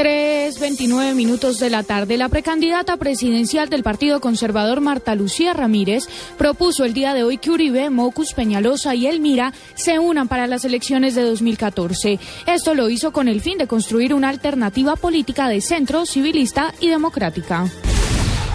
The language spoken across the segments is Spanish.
3.29 minutos de la tarde, la precandidata presidencial del Partido Conservador Marta Lucía Ramírez propuso el día de hoy que Uribe, Mocus, Peñalosa y Elmira se unan para las elecciones de 2014. Esto lo hizo con el fin de construir una alternativa política de centro, civilista y democrática.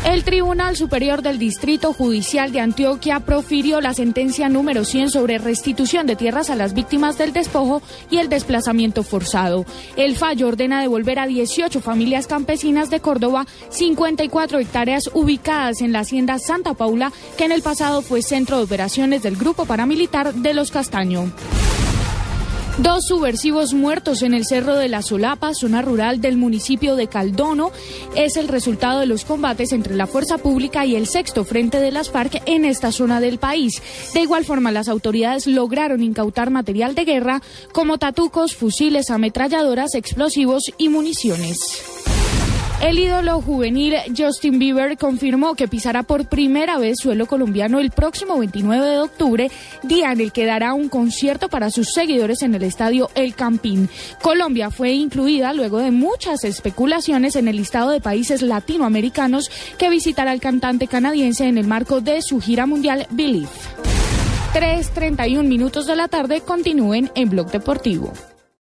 El Tribunal Superior del Distrito Judicial de Antioquia profirió la sentencia número 100 sobre restitución de tierras a las víctimas del despojo y el desplazamiento forzado. El fallo ordena devolver a 18 familias campesinas de Córdoba 54 hectáreas ubicadas en la hacienda Santa Paula, que en el pasado fue centro de operaciones del grupo paramilitar de Los Castaño. Dos subversivos muertos en el Cerro de la Solapa, zona rural del municipio de Caldono, es el resultado de los combates entre la fuerza pública y el sexto frente de las FARC en esta zona del país. De igual forma, las autoridades lograron incautar material de guerra como tatucos, fusiles, ametralladoras, explosivos y municiones. El ídolo juvenil Justin Bieber confirmó que pisará por primera vez suelo colombiano el próximo 29 de octubre, día en el que dará un concierto para sus seguidores en el estadio El Campín. Colombia fue incluida luego de muchas especulaciones en el listado de países latinoamericanos que visitará el cantante canadiense en el marco de su gira mundial Believe. 3.31 minutos de la tarde continúen en Blog Deportivo.